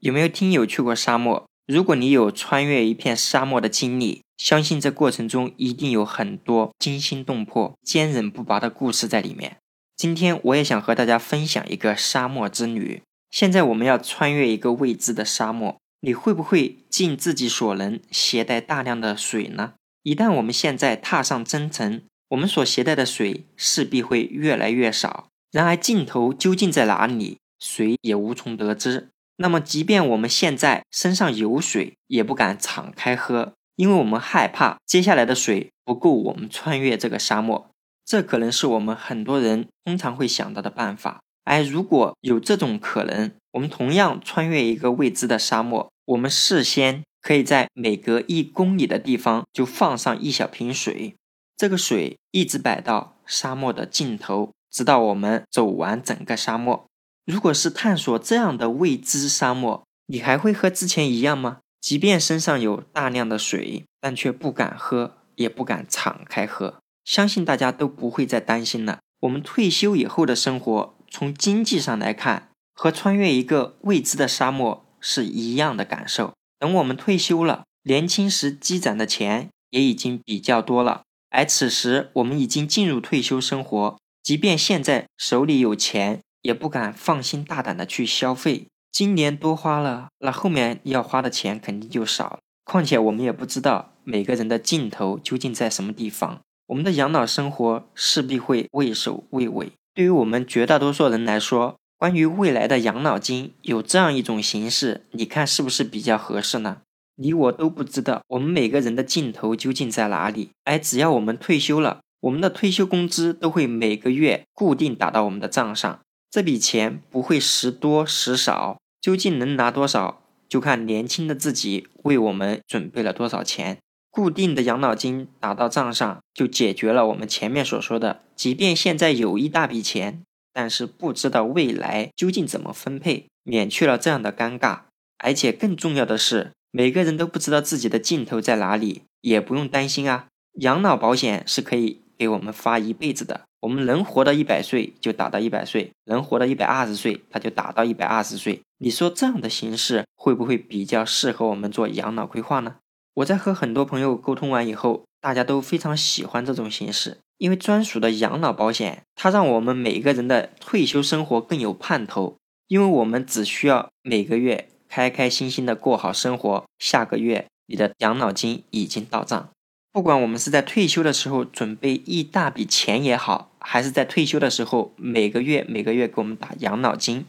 有没有听友去过沙漠？如果你有穿越一片沙漠的经历，相信这过程中一定有很多惊心动魄、坚韧不拔的故事在里面。今天我也想和大家分享一个沙漠之旅。现在我们要穿越一个未知的沙漠，你会不会尽自己所能携带大量的水呢？一旦我们现在踏上征程，我们所携带的水势必会越来越少。然而尽头究竟在哪里，谁也无从得知。那么，即便我们现在身上有水，也不敢敞开喝，因为我们害怕接下来的水不够我们穿越这个沙漠。这可能是我们很多人通常会想到的办法。而如果有这种可能，我们同样穿越一个未知的沙漠，我们事先可以在每隔一公里的地方就放上一小瓶水，这个水一直摆到沙漠的尽头，直到我们走完整个沙漠。如果是探索这样的未知沙漠，你还会和之前一样吗？即便身上有大量的水，但却不敢喝，也不敢敞开喝。相信大家都不会再担心了。我们退休以后的生活，从经济上来看，和穿越一个未知的沙漠是一样的感受。等我们退休了，年轻时积攒的钱也已经比较多了，而此时我们已经进入退休生活，即便现在手里有钱。也不敢放心大胆的去消费，今年多花了，那后面要花的钱肯定就少。况且我们也不知道每个人的尽头究竟在什么地方，我们的养老生活势必会畏首畏尾。对于我们绝大多数人来说，关于未来的养老金有这样一种形式，你看是不是比较合适呢？你我都不知道我们每个人的尽头究竟在哪里，而只要我们退休了，我们的退休工资都会每个月固定打到我们的账上。这笔钱不会时多时少，究竟能拿多少，就看年轻的自己为我们准备了多少钱。固定的养老金打到账上，就解决了我们前面所说的，即便现在有一大笔钱，但是不知道未来究竟怎么分配，免去了这样的尴尬。而且更重要的是，每个人都不知道自己的尽头在哪里，也不用担心啊。养老保险是可以给我们发一辈子的。我们能活到一百岁就打到一百岁，能活到一百二十岁，他就打到一百二十岁。你说这样的形式会不会比较适合我们做养老规划呢？我在和很多朋友沟通完以后，大家都非常喜欢这种形式，因为专属的养老保险，它让我们每个人的退休生活更有盼头，因为我们只需要每个月开开心心的过好生活，下个月你的养老金已经到账。不管我们是在退休的时候准备一大笔钱也好，还是在退休的时候每个月每个月给我们打养老金，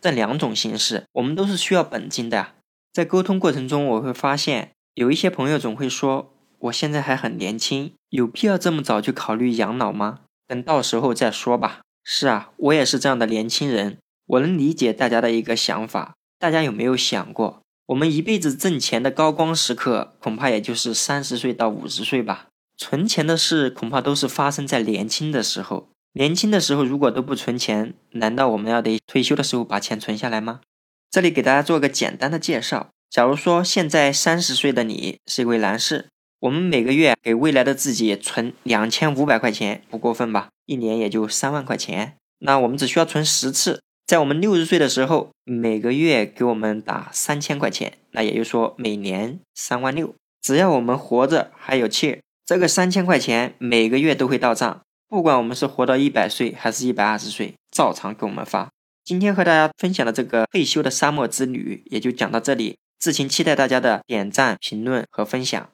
这两种形式我们都是需要本金的呀。在沟通过程中，我会发现有一些朋友总会说：“我现在还很年轻，有必要这么早就考虑养老吗？等到时候再说吧。”是啊，我也是这样的年轻人，我能理解大家的一个想法。大家有没有想过？我们一辈子挣钱的高光时刻，恐怕也就是三十岁到五十岁吧。存钱的事，恐怕都是发生在年轻的时候。年轻的时候如果都不存钱，难道我们要得退休的时候把钱存下来吗？这里给大家做个简单的介绍。假如说现在三十岁的你是一位男士，我们每个月给未来的自己存两千五百块钱，不过分吧？一年也就三万块钱，那我们只需要存十次。在我们六十岁的时候，每个月给我们打三千块钱，那也就是说每年三万六。只要我们活着还有气，这个三千块钱每个月都会到账，不管我们是活到一百岁还是一百二十岁，照常给我们发。今天和大家分享的这个退休的沙漠之旅也就讲到这里，志勤期待大家的点赞、评论和分享。